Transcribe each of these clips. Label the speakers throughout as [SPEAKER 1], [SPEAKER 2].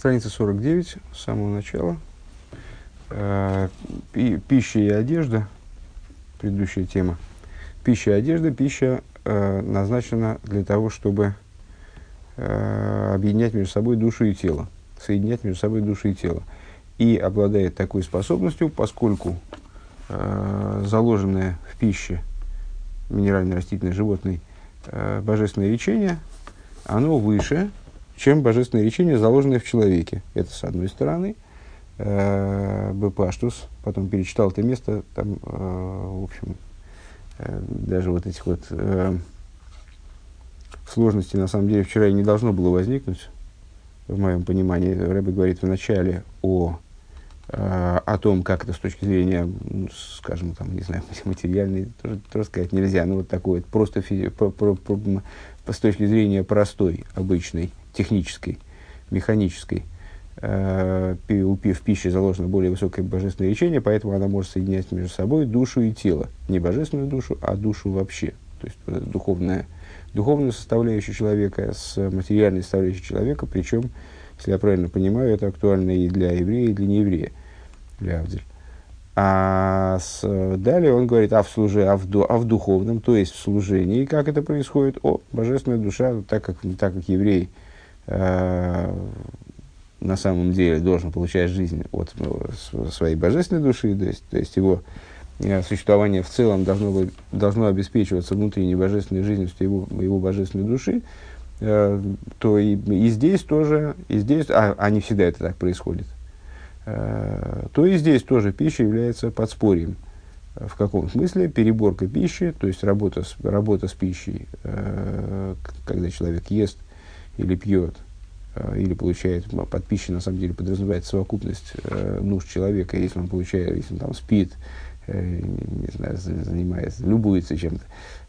[SPEAKER 1] Страница 49, с самого начала. Э, пища и одежда, предыдущая тема. Пища и одежда, пища э, назначена для того, чтобы э, объединять между собой душу и тело, соединять между собой душу и тело. И обладает такой способностью, поскольку э, заложенное в пище минерально-растительной животной э, божественное речение, оно выше, чем божественное речение, заложенное в человеке. Это с одной стороны. Э, Бепаштус, потом перечитал это место, там, э, в общем, э, даже вот этих вот сложностей, на самом деле, вчера и не должно было возникнуть, в моем понимании. Рэбби говорит вначале о о том, как это с точки зрения, ну, скажем, там, не знаю, материальной, тоже, тоже сказать нельзя, но вот такой вот просто с точки зрения простой, обычной, технической, механической, э, у в пище заложено более высокое божественное лечение, поэтому она может соединять между собой душу и тело. Не божественную душу, а душу вообще. То есть духовная, духовную составляющую человека с материальной составляющей человека, причем, если я правильно понимаю, это актуально и для еврея, и для нееврея. Лявдиль. А с, далее он говорит, а в, служе, а, в, а в духовном, то есть в служении, как это происходит? О, божественная душа, так как, так как еврей э, на самом деле должен получать жизнь от э, своей божественной души, то есть, то есть его э, существование в целом должно, должно обеспечиваться внутренней божественной жизнью его, его божественной души, э, то и, и здесь тоже, и здесь, а, а не всегда это так происходит. Э, то и здесь тоже пища является подспорьем. В каком смысле? Переборка пищи, то есть работа с, работа с пищей, э, когда человек ест или пьет, э, или получает, под пищей на самом деле подразумевает совокупность нужд человека, если он получает, если он там спит, не знаю, занимается, любуется чем-то,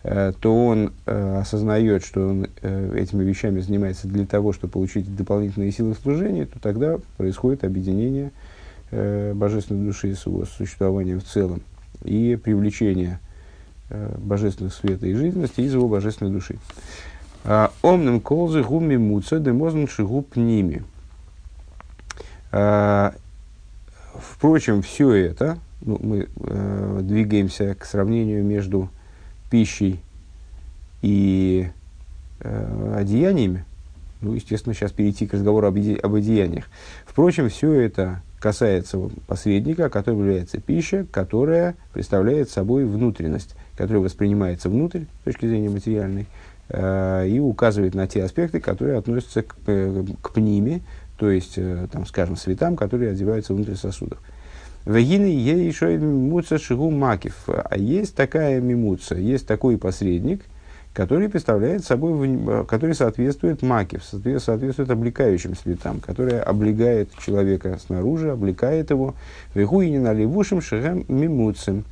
[SPEAKER 1] то он осознает, что он этими вещами занимается для того, чтобы получить дополнительные силы служения, то тогда происходит объединение э, божественной души с его существованием в целом и привлечение э, божественных света и жизненности из его божественной души. А, Омным колзы гуми муца демозн шигуб ними. А, впрочем, все это, ну, мы э, двигаемся к сравнению между пищей и э, одеяниями. Ну, естественно, сейчас перейти к разговору об, об одеяниях. Впрочем, все это касается посредника, который является пища, которая представляет собой внутренность, которая воспринимается внутрь с точки зрения материальной э, и указывает на те аспекты, которые относятся к, э, к пниме, то есть, э, там, скажем, светам, которые одеваются внутрь сосудов. Вагины ей еще мимуца шигу макив. А есть такая мимуца, есть такой посредник, который представляет собой, который соответствует макив, соответствует облекающим светам, который облегает человека снаружи, облекает его вихуинина левушим шехем мимуцем.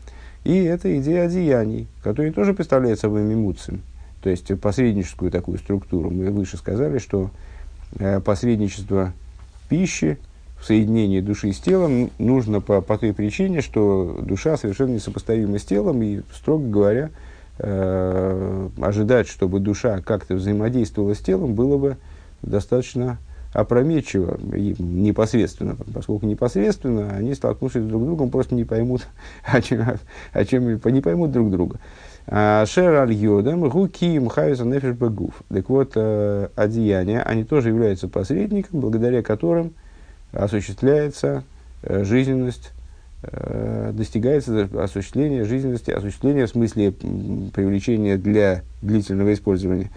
[SPEAKER 1] И это идея одеяний, которые тоже представляют собой мимуцем, то есть посредническую такую структуру. Мы выше сказали, что э, посредничество пищи в соединении души с телом нужно по, по той причине, что душа совершенно несопоставима с телом, и, строго говоря, э, ожидать, чтобы душа как-то взаимодействовала с телом, было бы достаточно опрометчиво и непосредственно, поскольку непосредственно они, столкнувшись друг с другом, просто не поймут, о чем, о чем не поймут друг друга. А, Шер аль йодам гуки мхайса нефиш багуф. Так вот, э, одеяния, они тоже являются посредником, благодаря которым осуществляется э, жизненность Э, достигается осуществление жизненности, осуществление в смысле привлечения для длительного использования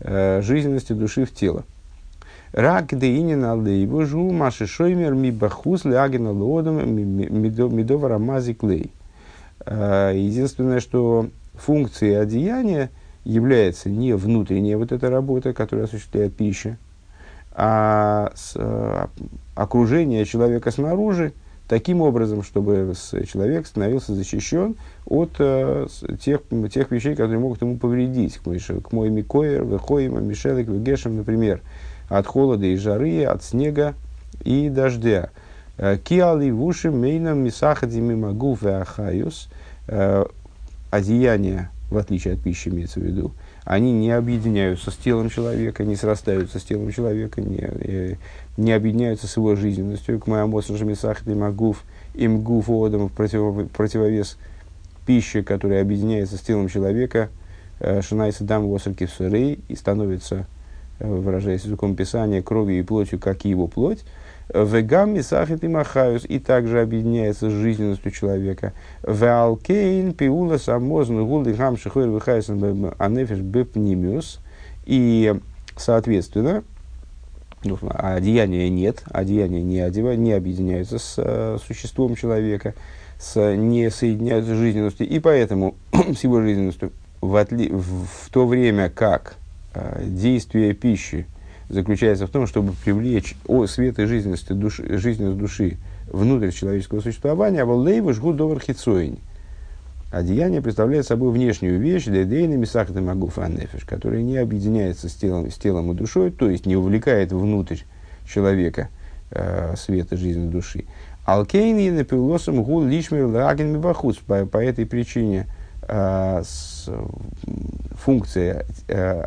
[SPEAKER 1] э, жизненности души в тело. Рак деинин алдейбу жу маши шоймер ми бахус лягина лодом медовара мази клей. Единственное, что функцией одеяния является не внутренняя вот эта работа, которая осуществляет пища, а с, окружение человека снаружи – таким образом, чтобы человек становился защищен от э, тех, тех вещей, которые могут ему повредить. К мой микоер, вехоим, мишелек, вегешем, например, от холода и жары, от снега и дождя. Э, Киали вуши мейнам мисахади мимагуф ахаюс. Э, одеяние, в отличие от пищи, имеется в виду, они не объединяются с телом человека, не срастаются с телом человека, не, э, не объединяются с его жизненностью. К моему Шамисах и Магуф, им Гуф Одам противовес пищи, которая объединяется с телом человека, э, Шинайса Дам Сурей и становится, э, выражаясь языком Писания, кровью и плотью, как и его плоть. Вегам Мисахит и Махаюс и также объединяется с жизненностью человека. Веалкейн Пиула Самозн Гулды Хам Шихойр Вихайсен Анефиш Бепнимиус. И, соответственно, ну, одеяния нет, одеяния не, одевают, не объединяются с э, существом человека, с, не соединяются с жизненностью, и поэтому с его жизненностью в, отли, в, в то время как э, действие пищи заключается в том, чтобы привлечь о, свет и жизненность души, жизненность души внутрь человеческого существования, а воллейва жгут довар. Одеяние представляет собой внешнюю вещь, дедейна мисахта магуф аннефиш, которая не объединяется с телом, с телом и душой, то есть не увлекает внутрь человека э, света жизни души. Алкейни напилосом гул лишмер лаген мибахуц. По, по этой причине функция э,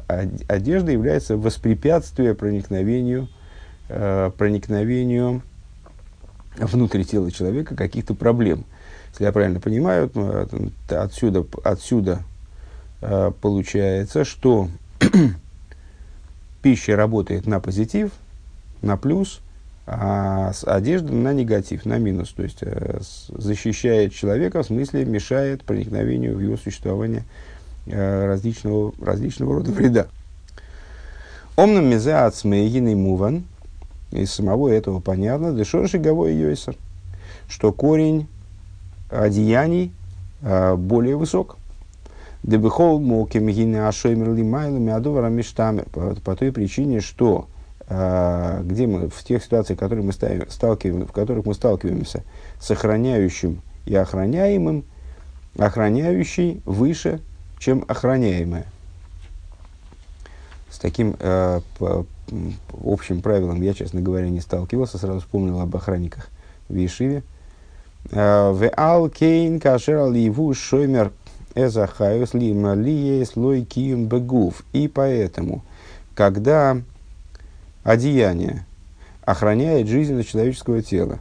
[SPEAKER 1] одежды является воспрепятствие проникновению, э, проникновению внутрь тела человека каких-то проблем – если я правильно понимаю, отсюда, отсюда э, получается, что пища работает на позитив, на плюс, а одежда на негатив, на минус. То есть э, защищает человека, в смысле мешает проникновению в его существование э, различного, различного рода вреда. Омном мезеацме муван, из самого этого понятно, дешорши гавой йойсер, что корень одеяний э, более высок. Дебихол мокемгина ашоймерли майлами миадовара миштамер. По той причине, что где мы в тех ситуациях, в которых мы ставим, сталкиваем, в которых мы сталкиваемся с охраняющим и охраняемым, охраняющий выше, чем охраняемое. С таким э, по, общим правилом я, честно говоря, не сталкивался, сразу вспомнил об охранниках в Ешиве. В алкейн кашер ливу шоймер эзахайус лима лие слой кием бегув. И поэтому, когда одеяние охраняет жизнь человеческого тела,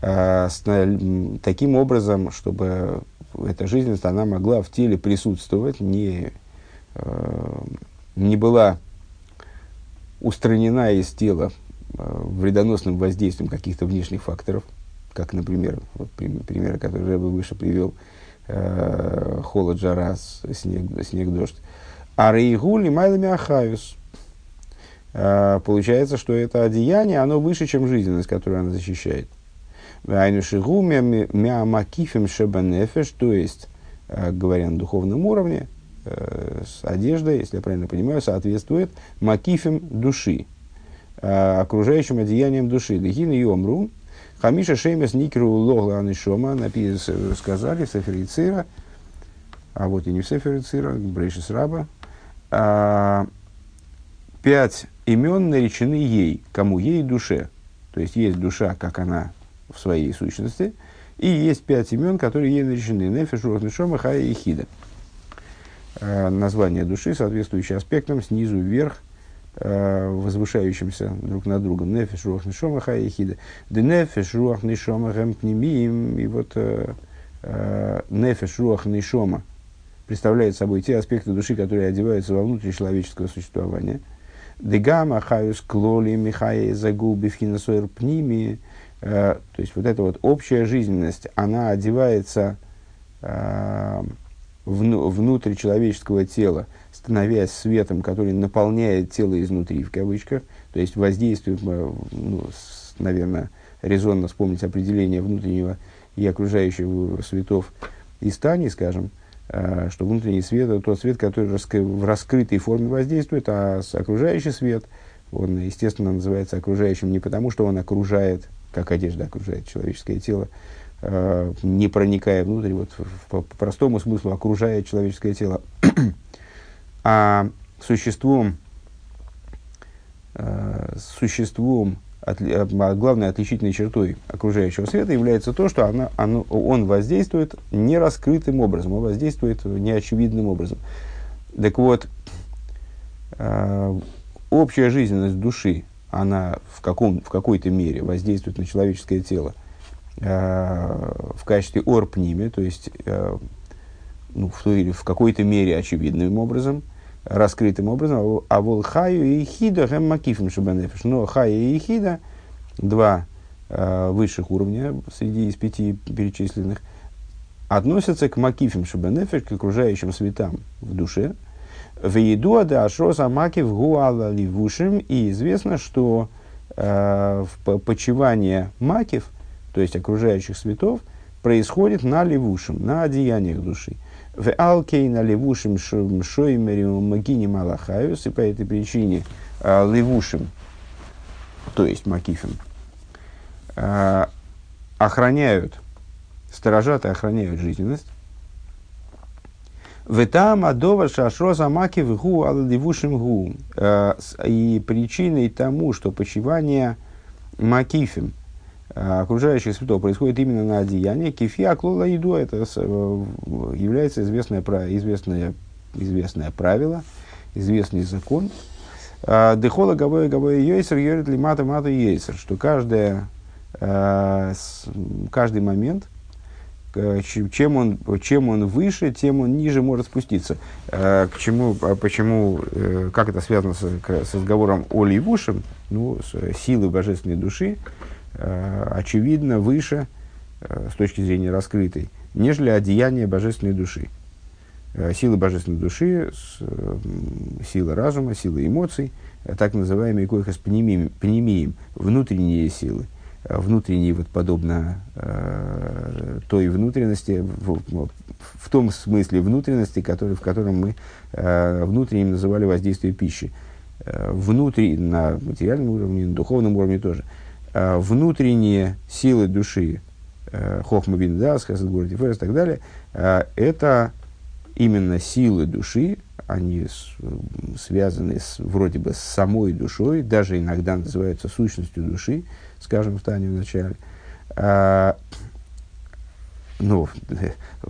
[SPEAKER 1] э, с, таким образом, чтобы эта жизненность она могла в теле присутствовать, не, э, не была устранена из тела э, вредоносным воздействием каких-то внешних факторов – как, например, вот примеры, которые я бы выше привел, э, холод, жара, снег, снег, дождь. А рейгули майлами ахаюс. Э, получается, что это одеяние, оно выше, чем жизненность, которую она защищает. Мямакифем шебанефеш, то есть, э, говоря на духовном уровне, э, с одеждой, если я правильно понимаю, соответствует макифем души, э, окружающим одеянием души. Дехин и омру, Хамиша Шеймес Никеру Логла Анишома сказали в Сефере Цира, а вот и не в Сефере Цира, Брейшис Раба, а, пять имен наречены ей, кому ей душе. То есть есть душа, как она в своей сущности, и есть пять имен, которые ей наречены. Нефеш, Рух, Нишома, Хая и Хида. А, название души, соответствующее аспектам, снизу вверх – Э, возвышающимся друг над другом. Нефиш руах нишома хаехида. Да нефиш руах нишома гэмпнимиим. И вот э, э, нефиш руах нишома представляет собой те аспекты души, которые одеваются во внутрь человеческого существования. Дегама хаюс клоли михае загуби фхинасойр пними. То есть вот эта вот общая жизненность, она одевается внутрь человеческого тела, становясь светом, который наполняет тело изнутри, в кавычках, то есть воздействует, э, ну, наверное, резонно вспомнить определение внутреннего и окружающего светов из Тани, скажем, э, что внутренний свет – это тот свет, который в раскрытой форме воздействует, а окружающий свет, он, естественно, называется окружающим не потому, что он окружает, как одежда окружает человеческое тело, э, не проникая внутрь, вот, по, простому смыслу окружает человеческое тело, а существом, э, существом отли, а, главной отличительной чертой окружающего света является то, что она, оно, он воздействует нераскрытым образом, он воздействует неочевидным образом. Так вот, общая жизненность души, она в, каком, в какой-то мере воздействует на человеческое тело в качестве орпними, то есть ну, в, той в какой-то мере очевидным образом, раскрытым образом, а волхаю и хида гэм макифим шабанефиш. Но хая и хида, два э, высших уровня среди из пяти перечисленных, относятся к макифим шабанефиш, к окружающим светам в душе. В еду да ашроса макив гуала ливушим, и известно, что э, почивание макив, то есть окружающих светов, происходит на левушем, на одеяниях души. В алкейна левушим шоймерим магини малахаюс, и по этой причине э, левушим, то есть макифим, э, охраняют, сторожат и охраняют жизненность. В там адова шашроза маки в гу левушим гу. И причиной тому, что почивание макифим – окружающих светов происходит именно на одеянии. Кефия клола еду это э, является известное, известное, известное правило, известный закон. Э, Дехола гавоя гавоя йойсер йорит ли мата мата йойсер, что каждая, каждый момент, чем он, чем он выше, тем он ниже может спуститься. К чему, а почему, как это связано с, с разговором о Ливушем, ну, с силой божественной души, Э, очевидно выше э, с точки зрения раскрытой, нежели одеяние божественной души. Э, сила божественной души, сила разума, сила эмоций, так называемые койхас пнемием, внутренние силы, внутренние, вот подобно э, той внутренности, в, в том смысле внутренности, который, в котором мы э, внутренним называли воздействие пищи. Э, внутри, на материальном уровне, на духовном уровне тоже – Э, внутренние силы души, э, Хохма Биндас, Хасад Тиферес и так далее, э, это именно силы души, они связаны с, вроде бы с самой душой, даже иногда называются сущностью души, скажем, в Тане в начале. А, ну,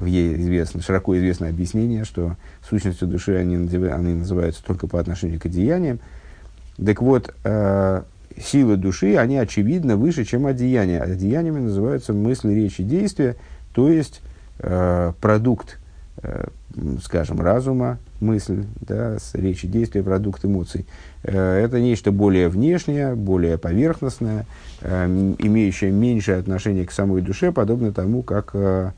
[SPEAKER 1] ей известно, широко известно объяснение, что сущностью души они, они называются только по отношению к одеяниям. Так вот, силы души, они очевидно выше, чем одеяния. Одеяниями называются мысли, речи, действия, то есть э, продукт, э, скажем, разума, мысль, да, с речи, действия, продукт эмоций. Э, это нечто более внешнее, более поверхностное, э, имеющее меньшее отношение к самой душе, подобно тому, как э,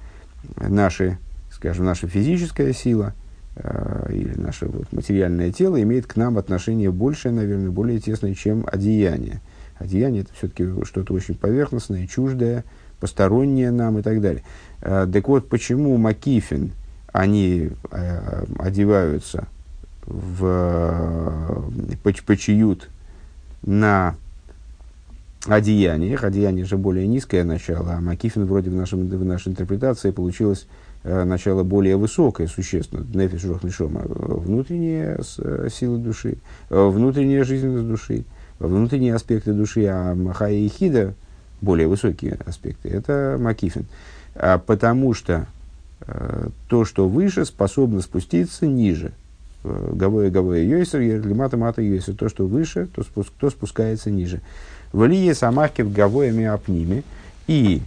[SPEAKER 1] наши, скажем, наша физическая сила – или наше вот, материальное тело имеет к нам отношение большее, наверное, более тесное, чем одеяние. Одеяние это все-таки что-то очень поверхностное, чуждое, постороннее нам и так далее. Э, так вот, почему Макифин, они э, одеваются в почиют на одеяниях. Одеяние же более низкое начало, а Макифин вроде в, нашем, в нашей интерпретации получилось Э, начало более высокое, существенно, нефиш рохнишома, внутренние э, силы души, э, внутренняя жизненность души, внутренние аспекты души, а Махая и Хида, более высокие аспекты, это Макифин. А потому что то, что выше, способно спуститься ниже. Гавоя Гавоя Йойсер, Ерлимата Мата Йойсер. То, что выше, то, спуск, то спускается ниже. Валие Самахки в Гавоя Миапними. И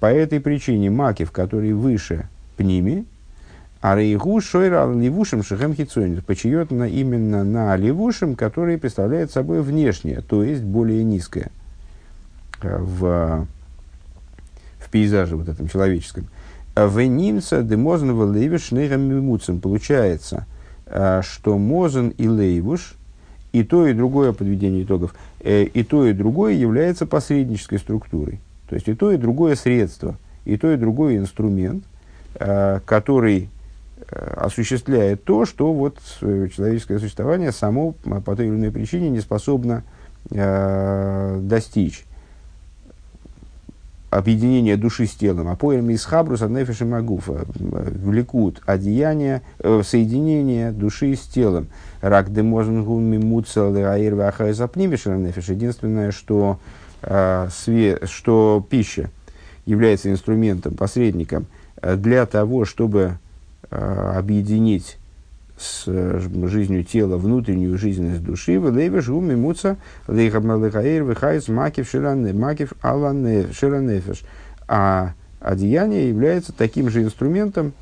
[SPEAKER 1] по этой причине макив, который выше пними, а рейгу шойра левушим шехем хитсонит, почиет на, именно на левушим, который представляет собой внешнее, то есть более низкое а, в, в пейзаже вот этом человеческом. А в немца демозного лейвиш мимуцем получается, что мозен и лейвуш, и то, и другое подведение итогов, э, и то, и другое является посреднической структурой. То есть и то, и другое средство, и то, и другой инструмент, э, который э, осуществляет то, что вот э, человеческое существование само по той или иной причине не способно достичь. Объединение души с телом. А поэм из Хабруса Нефиша Магуфа влекут одеяние, э, соединение души с телом. Рак де мознгун мимуцел аир Единственное, что э, что пища является инструментом, посредником э, для того, чтобы э, объединить с э, жизнью тела внутреннюю жизненность души, в лейве жуми муца лейхамалыхаир вихайс макив макив ширанефеш. А одеяние является таким же инструментом,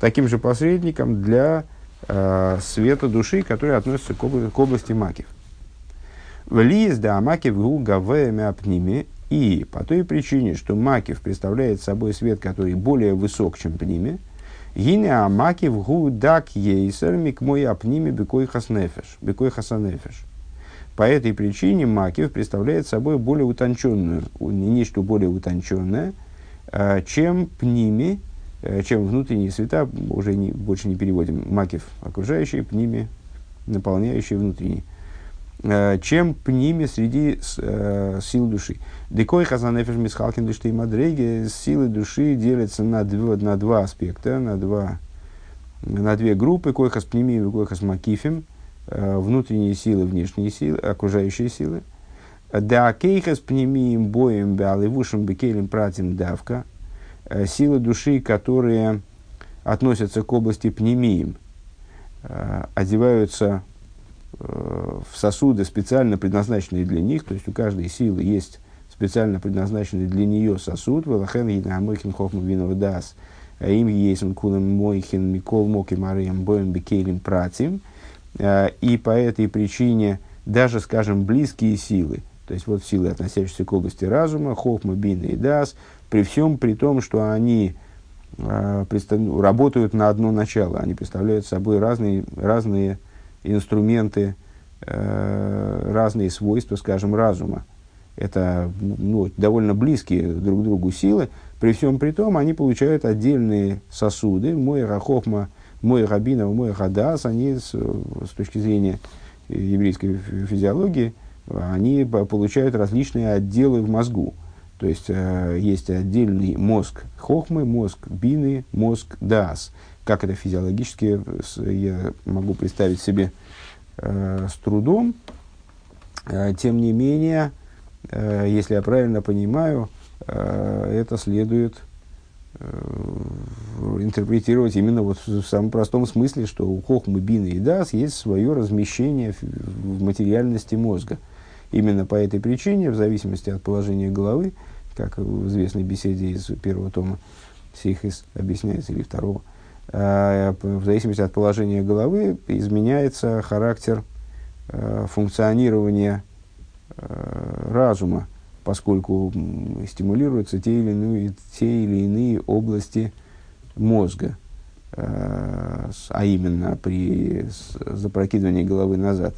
[SPEAKER 1] таким же посредником для э, света души, который относится к, к области макив. В лиз да макив гу гавея пними, и по той причине, что макив представляет собой свет, который более высок, чем пними, Гине амаки в гудак ейсер микмой апними бекой хаснефеш, бекой хасанефеш. По этой причине макив представляет собой более утонченную, не нечто более утонченное, э, чем пними, э, чем внутренние света, уже не, больше не переводим, макив окружающие, пними наполняющие внутренние. Э, чем пними среди э, сил души. Декой хазанефеш мисхалкин души и мадреги, силы души делятся на, два, на два аспекта, на, два, на две группы, койхас пними и койхас макифим, э, внутренние силы, внешние силы, окружающие силы. Да кейхас пнемием боем беаливушем бекелем пратим давка, силы души, которые относятся к области пнемием, э, одеваются в сосуды, специально предназначенные для них, то есть у каждой силы есть специально предназначенный для нее сосуд, Велахен Гинамыхин Хохма Винова Дас, а им есть Кулем Мойхин Микол Моки Марием Боем Бекейлем Пратим, э, и по этой причине даже, скажем, близкие силы, то есть вот силы, относящиеся к области разума, Хохма, Бина и Дас, при всем при том, что они э, работают на одно начало, они представляют собой разные, разные инструменты, э, разные свойства, скажем, разума. Это ну, довольно близкие друг к другу силы. При всем при том, они получают отдельные сосуды. Мой рахохма, мой рабинов, мой хадас, они с, с точки зрения еврейской физиологии, они получают различные отделы в мозгу. То есть э, есть отдельный мозг хохмы, мозг бины, мозг дас. Как это физиологически, я могу представить себе э, с трудом. Э, тем не менее, э, если я правильно понимаю, э, это следует э, интерпретировать именно вот в самом простом смысле, что у Хохмы, Бины и Дас есть свое размещение в, материальности мозга. Именно по этой причине, в зависимости от положения головы, как в известной беседе из первого тома Сихис объясняется, или второго, в зависимости от положения головы изменяется характер э, функционирования э, разума, поскольку стимулируются те или иные, те или иные области мозга, а именно при запрокидывании головы назад,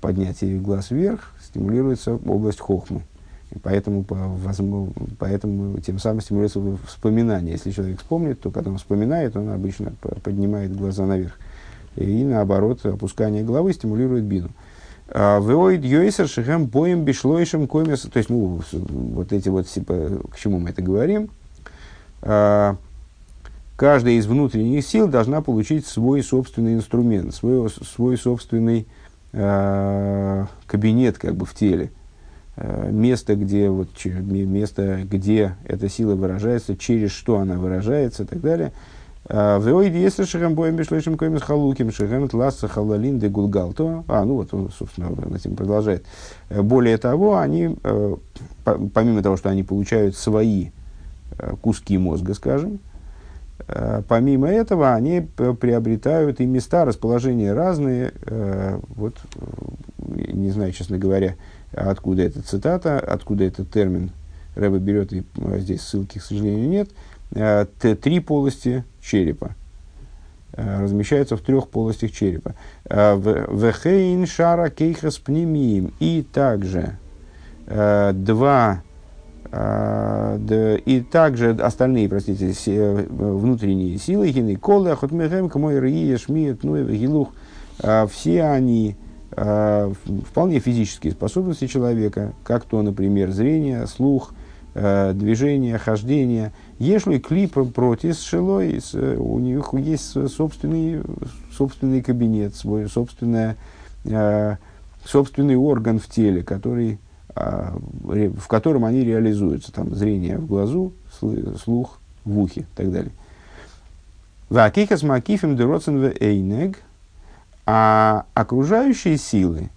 [SPEAKER 1] поднятии глаз вверх, стимулируется область хохмы. Поэтому, по, возможно, поэтому тем самым стимулируется вспоминание. Если человек вспомнит, то когда он вспоминает, он обычно поднимает глаза наверх. И наоборот, опускание головы стимулирует бину. А, Веоид йойсер шехем боем бишлойшем комес. То есть, ну, вот эти вот, типа, к чему мы это говорим? А, каждая из внутренних сил должна получить свой собственный инструмент, свой, свой собственный э, кабинет как бы в теле. Э, место, где, вот, место, где эта сила выражается, через что она выражается и так далее. А, в Иоиде есть шехам боем бешлешим комис халуким шехам тласса халалин де гулгалто. А, ну вот он, собственно, этим продолжает. Э, более того, они, э, помимо того, что они получают свои куски мозга, скажем, помимо этого они приобретают и места расположения разные. Вот, не знаю, честно говоря, откуда эта цитата, откуда этот термин Рэба берет, и а, здесь ссылки, к сожалению, нет. А, три полости черепа а, размещаются в трех полостях черепа. Вехейн шара кейхас пнемиим. И также два и также остальные, простите, внутренние силы, хины колы, ахотмехем, камой рии, шмиет, ну гилух, все они э, вполне физические способности человека, как то, например, зрение, слух, э, движение, хождение. Если клип против шилой, у них есть собственный, собственный кабинет, свой собственное, э, собственный орган в теле, который, в котором они реализуются. Там зрение в глазу, слух в ухе и так далее. Вакихас макифим дероцен эйнег – А окружающие силы,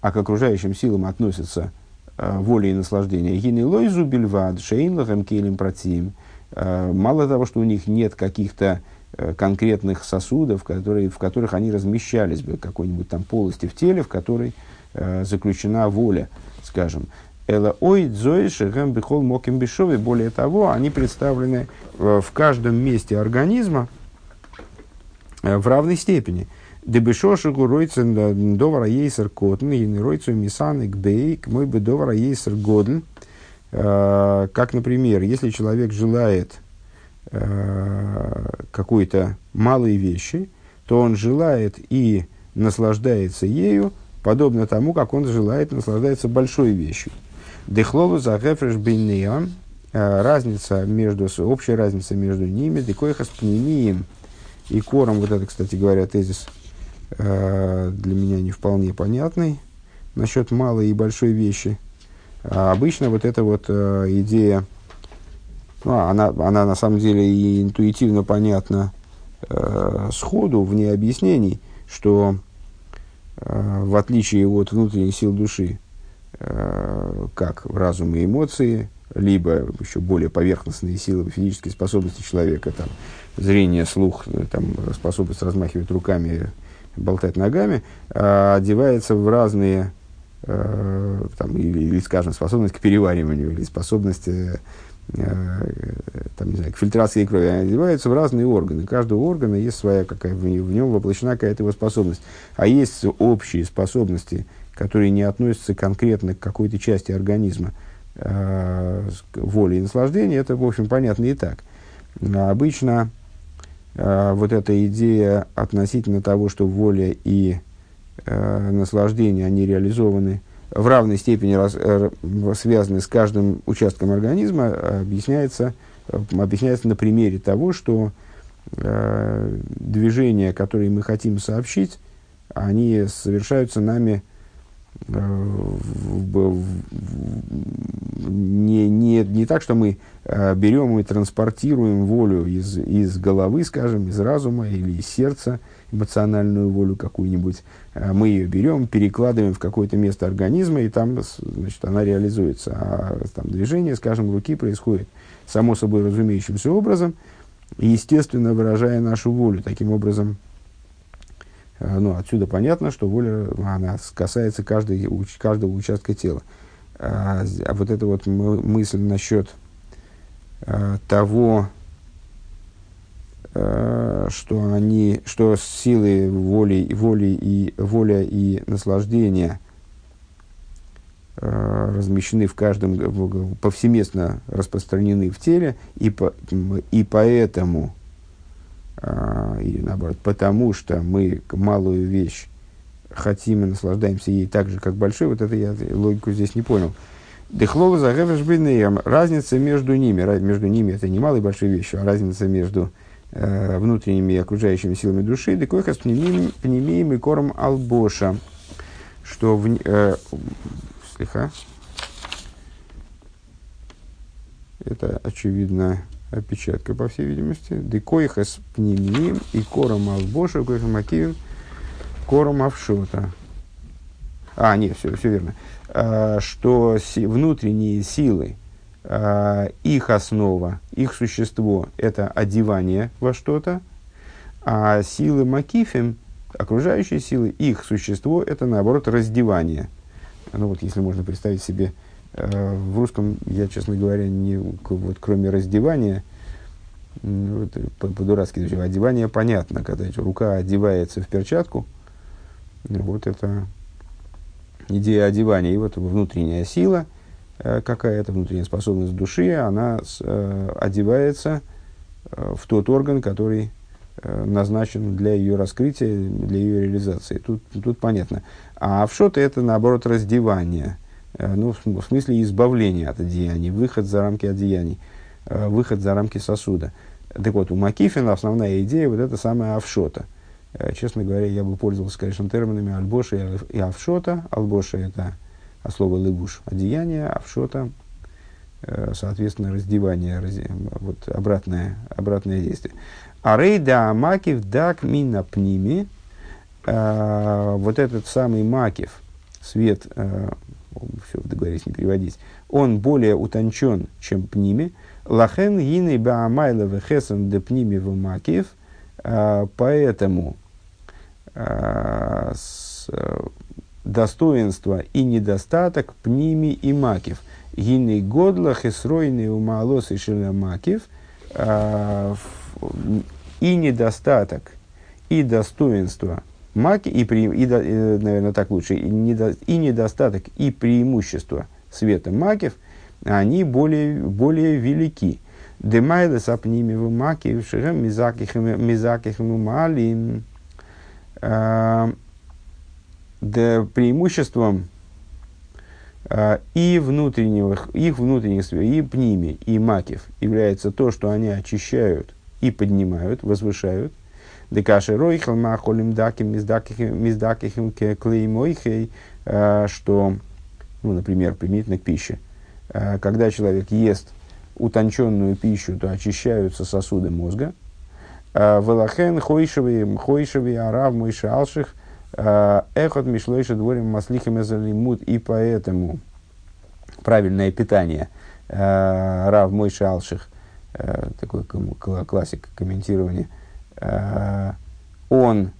[SPEAKER 1] а к окружающим силам относятся э, воля и наслаждение, гинелойзу бельвад, шейнлахам келем протим, э, мало того, что у них нет каких-то э, конкретных сосудов, которые, в которых они размещались бы, какой-нибудь там полости в теле, в которой э, заключена воля, скажем. Эла ой дзой шехем бихол моким бешови. Более того, они представлены в каждом месте организма в равной степени. Дебешоши гуройцен довара ейсер котн, и ройцу мисан бейк, мой бы довара ейсер годль. Как, например, если человек желает какой-то малой вещи, то он желает и наслаждается ею, подобно тому, как он желает наслаждаться большой вещью. Дехлову за гефреш бейнея, э, разница между, общая разница между ними, декоихас пнемием и кором, вот это, кстати говоря, тезис э, для меня не вполне понятный, насчет малой и большой вещи. А обычно вот эта вот э, идея, ну, она, она на самом деле и интуитивно понятна э, сходу, вне объяснений, что э, в отличие от внутренних сил души, Э, как разум и эмоции, либо еще более поверхностные силы, физические способности человека, там, зрение, слух, э, там, способность размахивать руками, болтать ногами, а одевается в разные, э, там, или, или, скажем, способность к перевариванию, или способность э, там, не знаю, к фильтрации крови, они одеваются в разные органы. Каждого органа есть своя какая в нем воплощена какая-то его способность. А есть общие способности, которые не относятся конкретно к какой-то части организма, э, воли и наслаждения, это, в общем, понятно и так. Но обычно э, вот эта идея относительно того, что воля и э, наслаждение, они реализованы в равной степени раз, э, связаны с каждым участком организма, объясняется, объясняется на примере того, что э, движения, которые мы хотим сообщить, они совершаются нами не, не, не так, что мы э, берем и транспортируем волю из, из головы, скажем, из разума или из сердца, эмоциональную волю какую-нибудь, э, мы ее берем, перекладываем в какое-то место организма, и там значит, она реализуется. А там движение, скажем, руки происходит само собой разумеющимся образом, естественно выражая нашу волю. Таким образом, Э, ну, отсюда понятно, что воля, она касается каждой, каждого участка тела. А, а вот эта вот мысль насчет а, того, а, что они, что силы воли, воли и, воля и наслаждение а, размещены в каждом, повсеместно распространены в теле, и, по, и поэтому или наоборот, потому что мы малую вещь хотим и наслаждаемся ей так же, как большой, вот это я логику здесь не понял. Дехлова загевеш разница между ними, между ними это не малой большой вещью, а разница между э, внутренними и окружающими силами души, декойхас пнемием и кором албоша, что в, э, слегка, это очевидно опечатка, по всей видимости. Декоихас пнемием и кором албоша, коихам акивим, кором авшота. А, нет, все, все верно. А, что си, внутренние силы, а, их основа, их существо – это одевание во что-то, а силы макифим, окружающие силы, их существо – это, наоборот, раздевание. Ну вот, если можно представить себе в русском я, честно говоря, не, вот, кроме раздевания, вот, по-дурацки по одевание понятно, когда рука одевается в перчатку, вот это идея одевания, и вот внутренняя сила э, какая-то, внутренняя способность души, она э, одевается в тот орган, который назначен для ее раскрытия, для ее реализации. Тут, тут понятно. А в шоте это, наоборот, раздевание – Э, ну, в смысле избавления от одеяний, выход за рамки одеяний, э, выход за рамки сосуда. Так вот, у Макифина основная идея вот это самая авшота. Э, честно говоря, я бы пользовался, конечно, терминами альбоша и авшота. Альбоша – это от слова лыбуш – одеяние, авшота – соответственно, раздевание, вот обратное, обратное действие. А рейда макив дак мина пними, э, вот этот самый макив, свет, э, все, договорились не переводить, он более утончен, чем пними. Лахен гины баамайла вехесен де пними в макив, э, поэтому с, э, достоинство и недостаток пними и макив. Гины годла хесройны умалос и макив – а, и недостаток, и достоинство маки, и, при, и, э, наверное, так лучше, и, недо, и недостаток, и преимущество света макев, они более, более велики. Демайлы сапними в маки, в шерем мизакихим малим. А, да преимуществом а, и внутренних, их внутренних, и пними, и макив является то, что они очищают и поднимают, возвышают. Декаши ройхал махолим даким миздакихим клеймойхей, а, что, ну, например, применительно к пище. А, когда человек ест утонченную пищу, то очищаются сосуды мозга. Велахен хойшевый, хойшевый арав мойши алших – Э, эхот мишлойша дворим маслихим эзалимут, и поэтому правильное питание э, Рав Мойши Алших, э, такой классик комментирования, он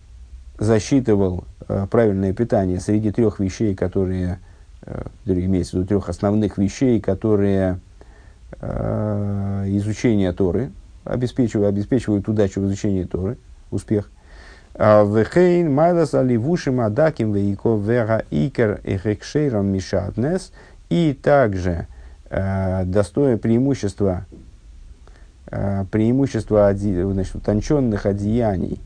[SPEAKER 1] засчитывал правильное питание среди трех вещей, которые, имеется в виду трех основных вещей, которые изучение Торы обеспечивают, обеспечивают удачу в изучении Торы, успех. Вехейн майлас аливушим адаким вейко вера икер эхекшейром мишатнес. И также э, достое преимущество, э, преимущество значит, утонченных одеяний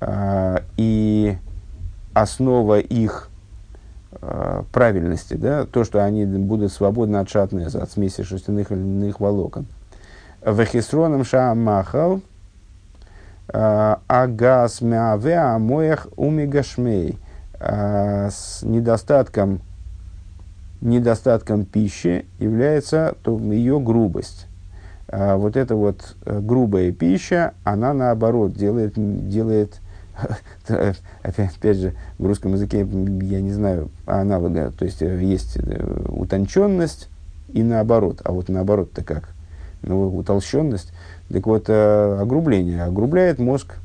[SPEAKER 1] э, и основа их э, правильности, да, то, что они будут свободны от шатнеса, от смеси шерстяных или иных волокон. Вехисроном шаамахал – агас мяве амоях умигашмей с недостатком недостатком пищи является то, ее грубость. А, вот эта вот э, грубая пища, она наоборот делает, делает опять, же, в русском языке я не знаю аналога, то есть э, есть э, утонченность и наоборот, а вот наоборот-то как? Ну, утолщенность, так вот, огрубление огрубляет мозг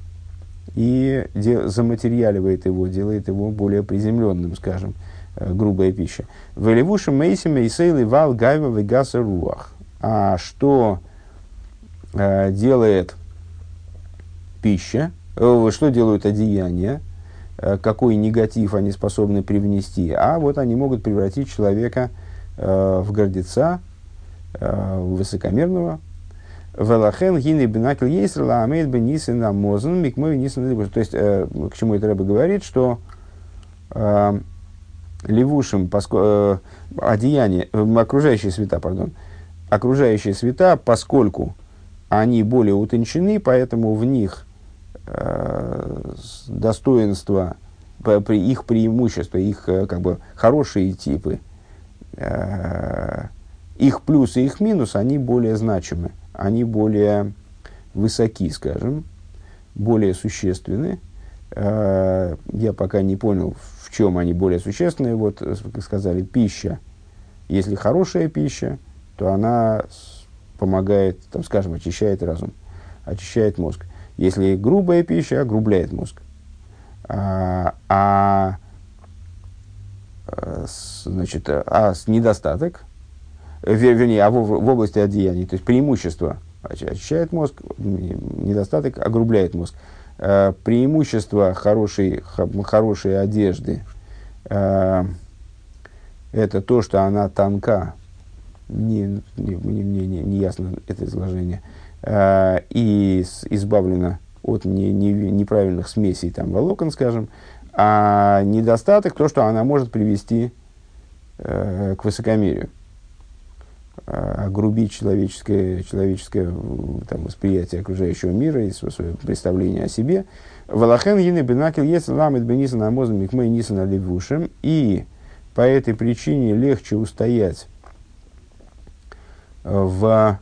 [SPEAKER 1] и де, заматериаливает его, делает его более приземленным, скажем, грубая пища. Велевуши мейсиме и сейлы вал гайва вегаса руах. А что делает пища, э, что делают одеяния, э, какой негатив они способны привнести, а вот они могут превратить человека э, в гордеца, э, высокомерного, Велахен гины бинакл ейсрла амейд бенисен амозен микмой нисен То есть, э, к чему это Рэба говорит, что э, левушим э, одеяние, э, окружающие света, пардон, окружающие света, поскольку они более утончены, поэтому в них э, достоинство, их преимущества, их э, как бы хорошие типы, э, их плюсы их минусы, они более значимы они более высоки, скажем, более существенны. Э, я пока не понял, в чем они более существенны. Вот, как сказали, пища. Если хорошая пища, то она помогает, там, скажем, очищает разум, очищает мозг. Если грубая пища, огрубляет мозг. А, а э, значит, а недостаток – вернее, а в, в области одеяний, то есть преимущество очищает мозг, недостаток огрубляет мозг. Э, преимущество хорошей, хорошей одежды э, это то, что она тонка, не, не, не, не, не ясно это изложение, э, и избавлена от не, не, неправильных смесей там, волокон, скажем, а недостаток то, что она может привести э, к высокомерию. А, огрубить человеческое, человеческое там, восприятие окружающего мира и свое представление о себе. Валахен ины бенакел есть ламет бенисан амозом микмей нисан левушем. И по этой причине легче устоять в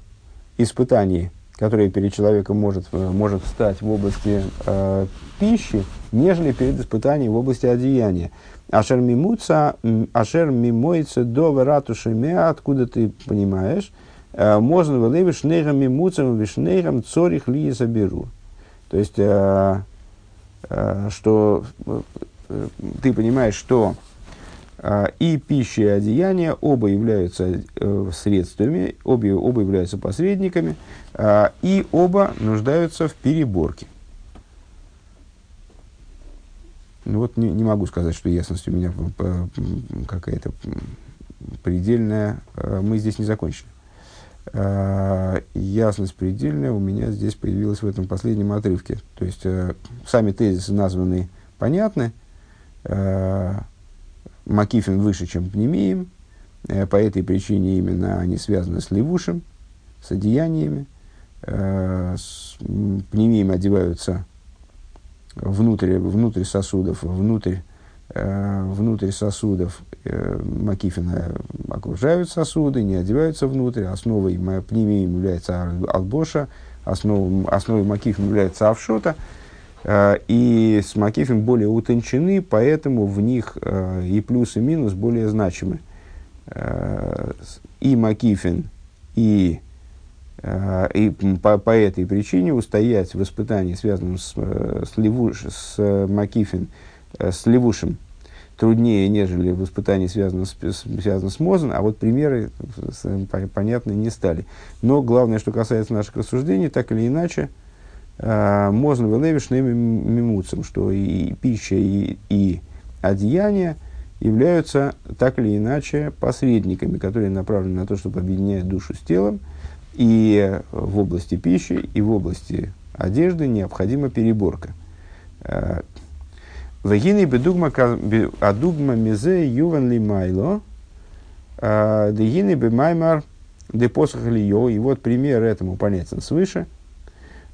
[SPEAKER 1] испытании которая перед человеком может, может встать в области э, пищи, нежели перед испытанием в области одеяния. Ашер мимуца, ашер мимоица до ратушами, откуда ты понимаешь, э, можно вылевишь шнейрам мимуцам, вишнейрам цорих ли заберу. То есть, э, э, что ты понимаешь, что и пища, и одеяние оба являются средствами, оба, оба являются посредниками, и оба нуждаются в переборке. Ну вот не, не могу сказать, что ясность у меня какая-то предельная. А, мы здесь не закончили. А, ясность предельная у меня здесь появилась в этом последнем отрывке. То есть э, сами тезисы названы понятны. Макифин выше, чем Пнемием. Э, по этой причине именно они связаны с левушем, с одеяниями. С Пнемием одеваются внутрь, внутрь сосудов, внутрь, э, внутрь сосудов э, Макифина окружают сосуды, не одеваются внутрь. Основой пневмии является албоша, основой, основой Макифина является авшота. Э, и с Макифин более утончены, поэтому в них э, и плюс, и минус более значимы. Э, и Макифин, и и по, по этой причине устоять в испытании, связанном с, с, левуш, с Макифин, с левушем, труднее, нежели в испытании, связанном с, связанном с Мозен, а вот примеры понятны не стали. Но главное, что касается наших рассуждений, так или иначе, Мозен велевиш мимуцем, что и пища, и, и одеяние являются так или иначе посредниками, которые направлены на то, чтобы объединять душу с телом – и в области пищи, и в области одежды необходима переборка. Э, Вагины бедугма адугма мизе юван ли майло, э, дегины бемаймар де посох ли йо. И вот пример этому понятен свыше.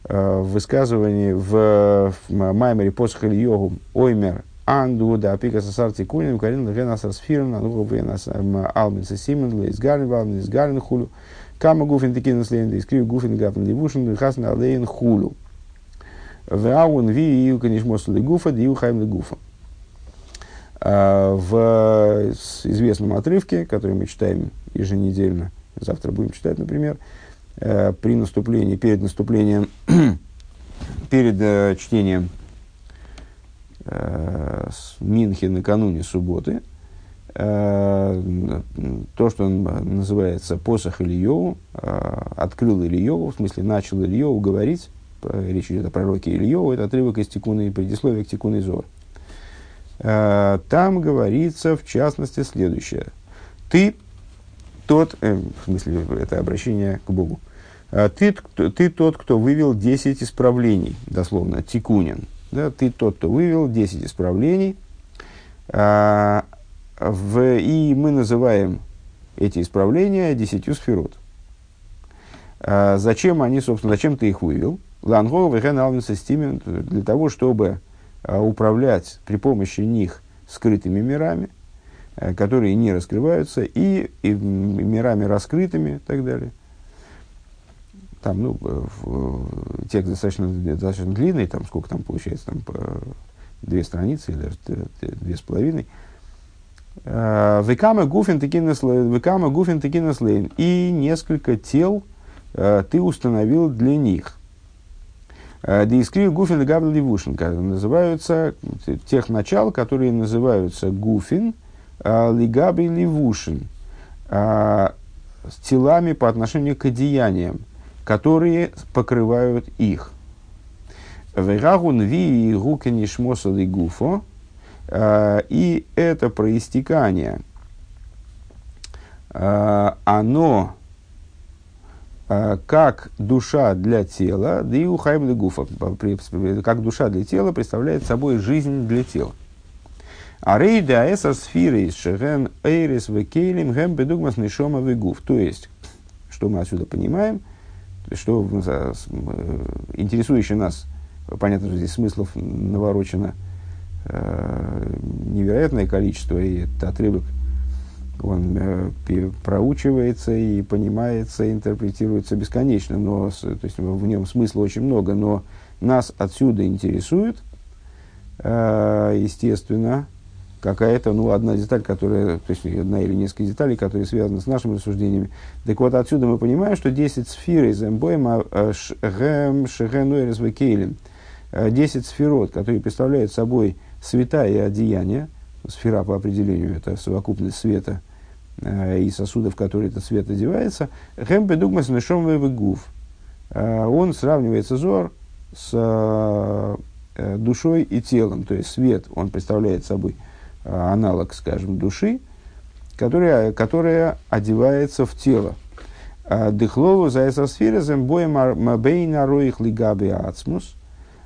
[SPEAKER 1] Э, в высказывании в, в маймере посох йогу оймер анду да апика сасарти кунин карин генасар сфирн анугу венас алмин симон лейс гарн валмин из гарн хулю. Кама гуфин такие наследие, искрив гуфин гапн ливушин, хасн алейн хулу. Ваун ви ию канишмос гуфа, дию хайм гуфа. В известном отрывке, который мы читаем еженедельно, завтра будем читать, например, э, при наступлении, перед наступлением, перед э, чтением э, Минхи накануне субботы, Э, то, что называется посох Ильеву, э, открыл Ильеву, в смысле начал Ильеву говорить, речь идет о пророке Ильеву, это отрывок из Тикуны, предисловия к Тикуны Зор. Э, там говорится, в частности, следующее. Ты тот, э, в смысле, это обращение к Богу, ты, ты тот, кто вывел 10 исправлений, дословно, Тикунин. Да, ты тот, кто вывел 10 исправлений, в, и мы называем эти исправления десятью сферот. А зачем они, собственно, зачем ты их вывел? Лангол для того, чтобы а, управлять при помощи них скрытыми мирами, а, которые не раскрываются, и, и мирами раскрытыми и так далее. Там, ну, в, текст достаточно, достаточно длинный, там сколько там получается, там по две страницы или две с половиной. Э, векама гуфин гуфин текинеслейн. И несколько тел э, ты установил для них. Э, Дискри гуфин габл ливушин, называются тех начал, которые называются гуфин, лигаби ливушин, с телами по отношению к одеяниям, которые покрывают их. Вегагун ви и гуфо, Э, и это проистекание, э, оно э, как душа для тела, да и ухайм гуфа, как душа для тела представляет собой жизнь для тела. А рейда эса сфиры шеген эйрис векейлим гэм бедугмас нишома вегуф. То есть, что мы отсюда понимаем, что интересующий нас, понятно, что здесь смыслов наворочено – Э, невероятное количество, и этот отрывок он э, проучивается и понимается, интерпретируется бесконечно, но, то есть в нем смысла очень много, но нас отсюда интересует, э, естественно, какая-то, ну, одна деталь, которая, то есть одна или несколько деталей, которые связаны с нашими рассуждениями. Так вот, отсюда мы понимаем, что 10 сфер из Эмбоема Шгем Шегенуэрес Векейлем, 10 сферот, которые представляют собой света и одеяния, сфера по определению это совокупность света э, и сосудов, в которые этот свет одевается, Хем Бедугмас Нешом Вегув. Э, он сравнивается зор с э, душой и телом, то есть свет, он представляет собой Э, аналог, скажем, души, которая, которая одевается в тело. Э, Дыхлову за эсосфирезем боем мабейна роих лигаби ацмус,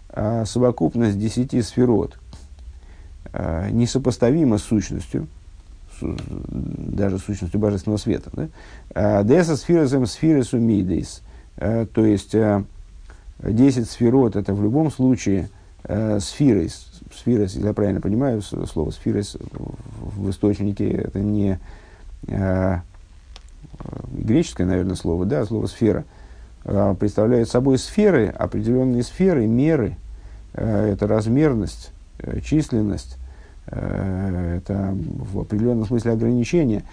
[SPEAKER 1] э, совокупность десяти сферот, несопоставима с сущностью, даже сущностью божественного света. Деса сфирезем сфиресу мидейс, то есть десять сферот это в любом случае сферой, сфера, если я правильно понимаю, слово сфера в источнике это не э, греческое, наверное, слово, да, слово сфера, э, представляет собой сферы, определенные сферы, меры, э, это размерность, э, численность, э, это в определенном смысле ограничение.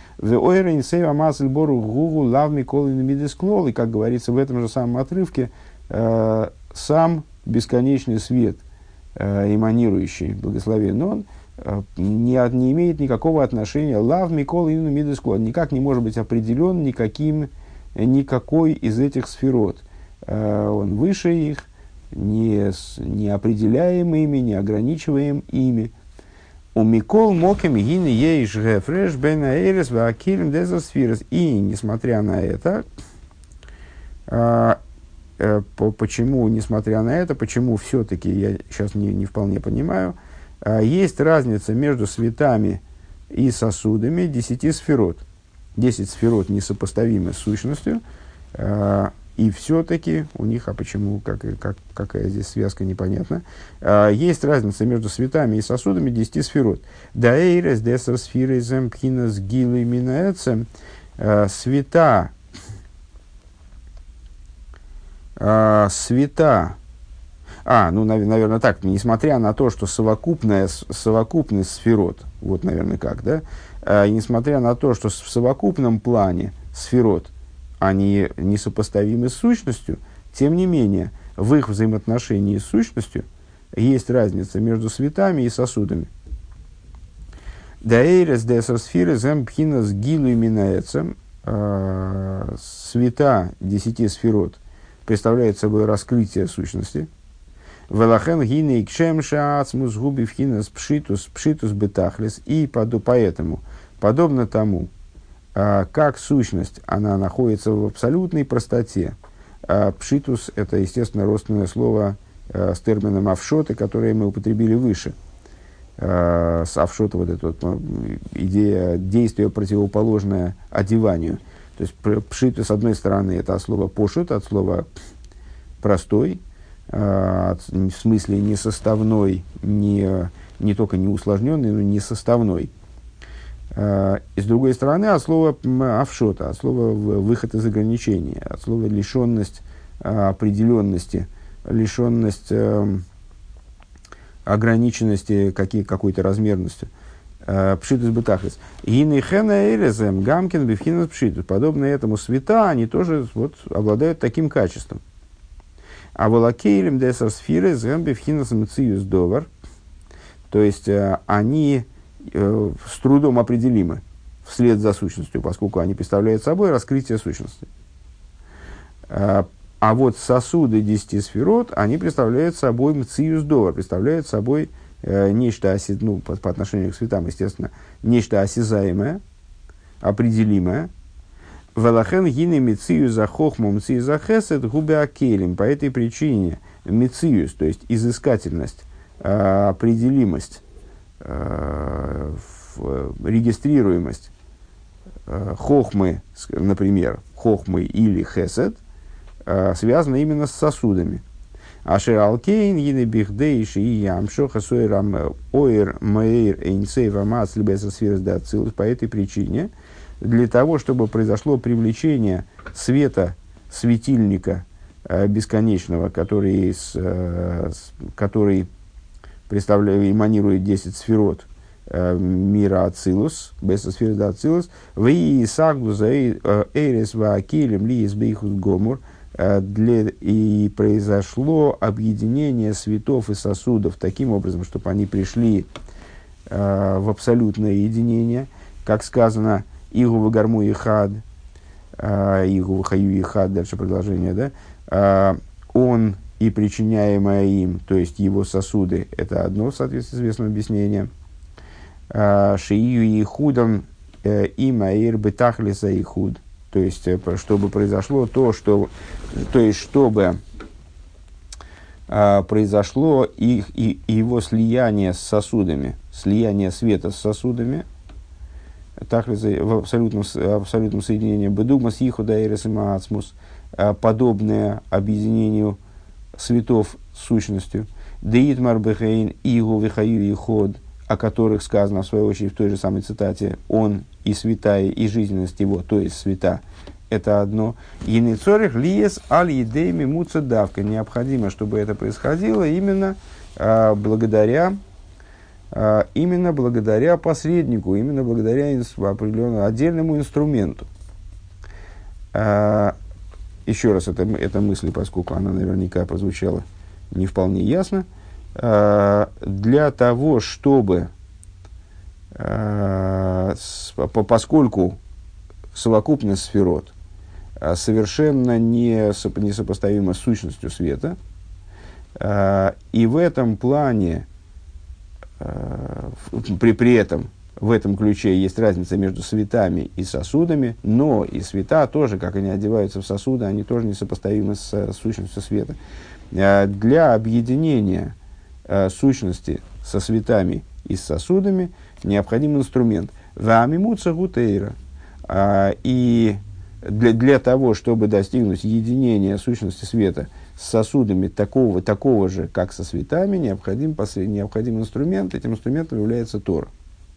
[SPEAKER 1] И как говорится в этом же самом отрывке, э, сам бесконечный свет – э, эманирующий, благословен он, э, не, не имеет никакого отношения. Лав Микол и Мидеско никак не может быть определен никаким, никакой из этих сферот. Э, он выше их, не, не определяем ими, не ограничиваем ими. У Микол Мокем Гин Ейш Гефреш Бен Аэрес Вакилем Дезасфирес. И, несмотря на это, э, Э, почему, несмотря на это, почему все-таки, я сейчас не, не вполне понимаю, э, есть разница между светами и сосудами десяти сферот. Десять сферот несопоставимы с сущностью, э, и все-таки у них, а почему, как, как, какая здесь связка, непонятно, есть разница между светами и сосудами десяти сферот. Даэйрес десер сфиры земпхинас гилы минаэцем. Света э, света, а, ну, наверное, так, несмотря на то, что совокупная, совокупность сферот, вот, наверное, как, да, э, несмотря на то, что в совокупном плане сферот, они несопоставимы с сущностью, тем не менее, в их взаимоотношении с сущностью есть разница между светами и сосудами. Даэрес десосфиры земпхинас гилу именается э, света десяти сферот – представляет собой раскрытие сущности. Велахен гиней кшем шаацмус губи вхинас пшитус пшитус бетахлес. И поду, поэтому, подобно тому, а, как сущность, она находится в абсолютной простоте. А пшитус – это, естественно, родственное слово а, с термином авшоты, которое мы употребили выше. С авшота вот эта вот ну, идея действия, противоположное одеванию – то есть пшит, с одной стороны, это от слова пошут, от слова простой, э, в смысле не составной, не, не только не усложненный, но не составной. Э, и с другой стороны, от слова авшота, от слова выход из ограничения, от слова лишенность э, определенности, лишенность э, ограниченности какие, какой-то размерностью. Э, пшитус бетахлис. Гины хена эрезем гамкин бифхинас пшитус. Подобно этому света, они тоже вот, обладают таким качеством. А волокейлем десар сфиры зем бифхинас мциюс довар. То есть, э, они э, с трудом определимы вслед за сущностью, поскольку они представляют собой раскрытие сущности. А вот сосуды десяти сферот, они представляют собой мциюс довар, представляют собой нечто, оси, ну, по, по отношению к светам, естественно, нечто осязаемое, определимое. Велахен гины мицию за хохму мцию за хесед губе акелем. По этой причине мициюс, то есть изыскательность, э, определимость, э, регистрируемость э, хохмы, например, хохмы или хесед, э, связана именно с сосудами. Ашер алкейн, ины бихдейши и ямшо, хасуэрам оэр мэйр эйнсей вамац либеса сферс дацилус. По этой причине, для того, чтобы произошло привлечение света светильника э, бесконечного, который, с, э, с, который представляет, эманирует 10 сферот, Э, мира Ацилус, Бесосферис да Ацилус, в Исагду за Эйрес Ваакилем Ли Избейхус Гомур, для, и произошло объединение светов и сосудов таким образом, чтобы они пришли э, в абсолютное единение, как сказано, Игу Вагарму и Хад, э, Игу Хаю и Хад, дальше продолжение, да, э, он и причиняемое им, то есть его сосуды, это одно, соответственно, известное объяснение – Э, шию и худом э, им аир бетахлиса и худ. То есть, э, чтобы произошло то, что, то есть, чтобы произошло их, и, его слияние с сосудами, слияние света с сосудами, тахлиса в абсолютном, абсолютном соединении бедугма с ихуда эрес и подобное объединению светов с сущностью. Деитмар бехейн игу вихаю и ход – о которых сказано, в свою очередь, в той же самой цитате, «Он и святая, и жизненность его, то есть свята». Это одно. «Еницорих лиес аль едейми муца давка». Необходимо, чтобы это происходило именно а, благодаря а, именно благодаря посреднику, именно благодаря определенному отдельному инструменту. А, еще раз эта, эта мысль, поскольку она наверняка прозвучала не вполне ясно – Э, для того, чтобы, э, поскольку совокупность сферот э, совершенно не несопоставима с сущностью света, и в этом плане, при, при этом, в этом ключе есть разница между светами и сосудами, но и света тоже, как они одеваются в сосуды, они тоже несопоставимы с сущностью света. Для объединения э, сущности со светами и с сосудами необходим инструмент. Вамимуца гутейра. А, и для, для того, чтобы достигнуть единения сущности света с сосудами такого, такого же, как со светами, необходим, необходим инструмент. Этим инструментом является Тор.